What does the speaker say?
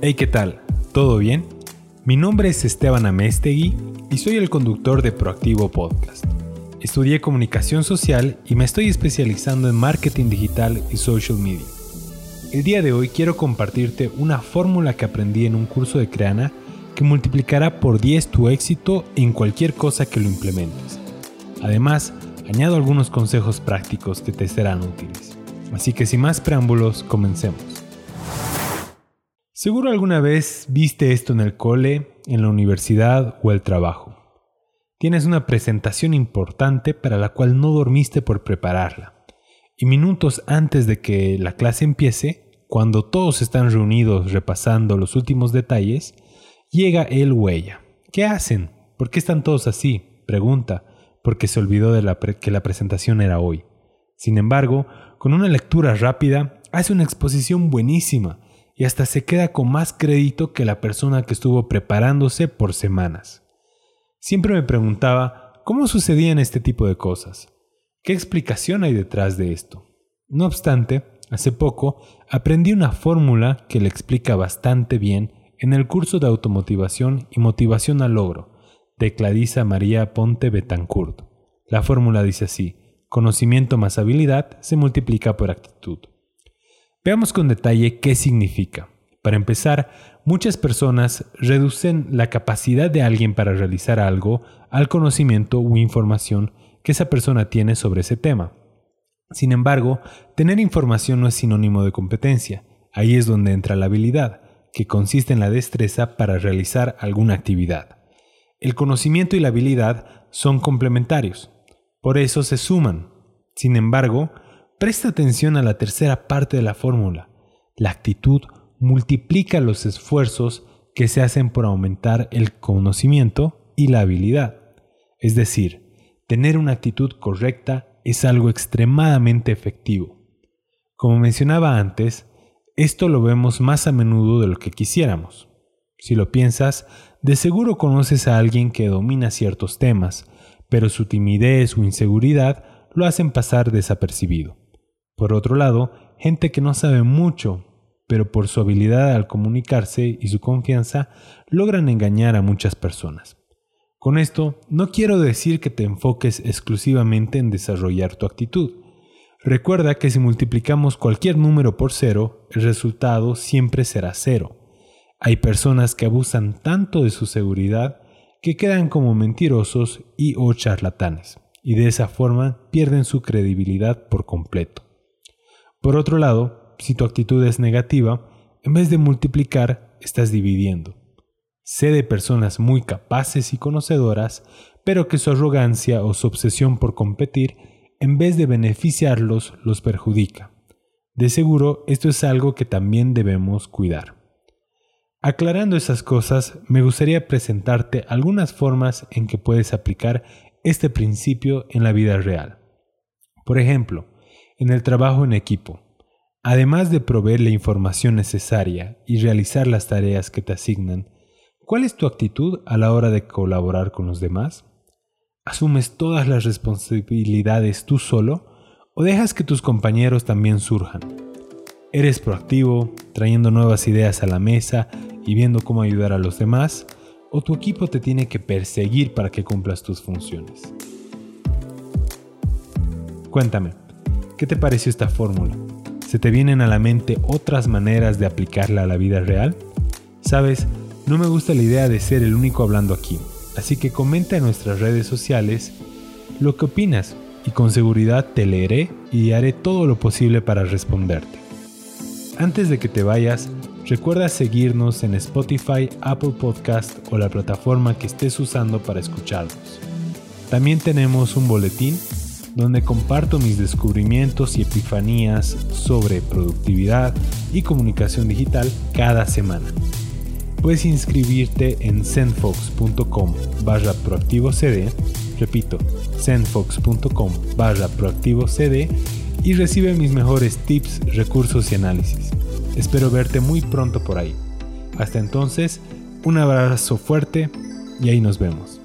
Hey, ¿qué tal? ¿Todo bien? Mi nombre es Esteban Amestegui y soy el conductor de Proactivo Podcast. Estudié comunicación social y me estoy especializando en marketing digital y social media. El día de hoy quiero compartirte una fórmula que aprendí en un curso de Creana que multiplicará por 10 tu éxito en cualquier cosa que lo implementes. Además, añado algunos consejos prácticos que te serán útiles. Así que sin más preámbulos, comencemos. Seguro alguna vez viste esto en el cole, en la universidad o el trabajo. Tienes una presentación importante para la cual no dormiste por prepararla. Y minutos antes de que la clase empiece, cuando todos están reunidos repasando los últimos detalles, llega el huella. ¿Qué hacen? ¿Por qué están todos así? Pregunta, porque se olvidó de que la presentación era hoy. Sin embargo, con una lectura rápida, hace una exposición buenísima y hasta se queda con más crédito que la persona que estuvo preparándose por semanas. Siempre me preguntaba cómo sucedían este tipo de cosas. ¿Qué explicación hay detrás de esto? No obstante, hace poco aprendí una fórmula que le explica bastante bien en el curso de automotivación y motivación al logro de Clarisa María Ponte Betancourt. La fórmula dice así, conocimiento más habilidad se multiplica por actitud. Veamos con detalle qué significa. Para empezar, muchas personas reducen la capacidad de alguien para realizar algo al conocimiento u información que esa persona tiene sobre ese tema. Sin embargo, tener información no es sinónimo de competencia. Ahí es donde entra la habilidad, que consiste en la destreza para realizar alguna actividad. El conocimiento y la habilidad son complementarios, por eso se suman. Sin embargo, Presta atención a la tercera parte de la fórmula. La actitud multiplica los esfuerzos que se hacen por aumentar el conocimiento y la habilidad. Es decir, tener una actitud correcta es algo extremadamente efectivo. Como mencionaba antes, esto lo vemos más a menudo de lo que quisiéramos. Si lo piensas, de seguro conoces a alguien que domina ciertos temas, pero su timidez o inseguridad lo hacen pasar desapercibido. Por otro lado, gente que no sabe mucho, pero por su habilidad al comunicarse y su confianza logran engañar a muchas personas. Con esto, no quiero decir que te enfoques exclusivamente en desarrollar tu actitud. Recuerda que si multiplicamos cualquier número por cero, el resultado siempre será cero. Hay personas que abusan tanto de su seguridad que quedan como mentirosos y o charlatanes, y de esa forma pierden su credibilidad por completo. Por otro lado, si tu actitud es negativa, en vez de multiplicar, estás dividiendo. Sé de personas muy capaces y conocedoras, pero que su arrogancia o su obsesión por competir, en vez de beneficiarlos, los perjudica. De seguro, esto es algo que también debemos cuidar. Aclarando esas cosas, me gustaría presentarte algunas formas en que puedes aplicar este principio en la vida real. Por ejemplo, en el trabajo en equipo. Además de proveer la información necesaria y realizar las tareas que te asignan, ¿cuál es tu actitud a la hora de colaborar con los demás? ¿Asumes todas las responsabilidades tú solo o dejas que tus compañeros también surjan? ¿Eres proactivo, trayendo nuevas ideas a la mesa y viendo cómo ayudar a los demás? ¿O tu equipo te tiene que perseguir para que cumplas tus funciones? Cuéntame, ¿Qué te pareció esta fórmula? ¿Se te vienen a la mente otras maneras de aplicarla a la vida real? Sabes, no me gusta la idea de ser el único hablando aquí, así que comenta en nuestras redes sociales lo que opinas y con seguridad te leeré y haré todo lo posible para responderte. Antes de que te vayas, recuerda seguirnos en Spotify, Apple Podcast o la plataforma que estés usando para escucharnos. También tenemos un boletín donde comparto mis descubrimientos y epifanías sobre productividad y comunicación digital cada semana. Puedes inscribirte en zenfox.com barra proactivocd, repito, zenfox.com barra proactivocd y recibe mis mejores tips, recursos y análisis. Espero verte muy pronto por ahí. Hasta entonces, un abrazo fuerte y ahí nos vemos.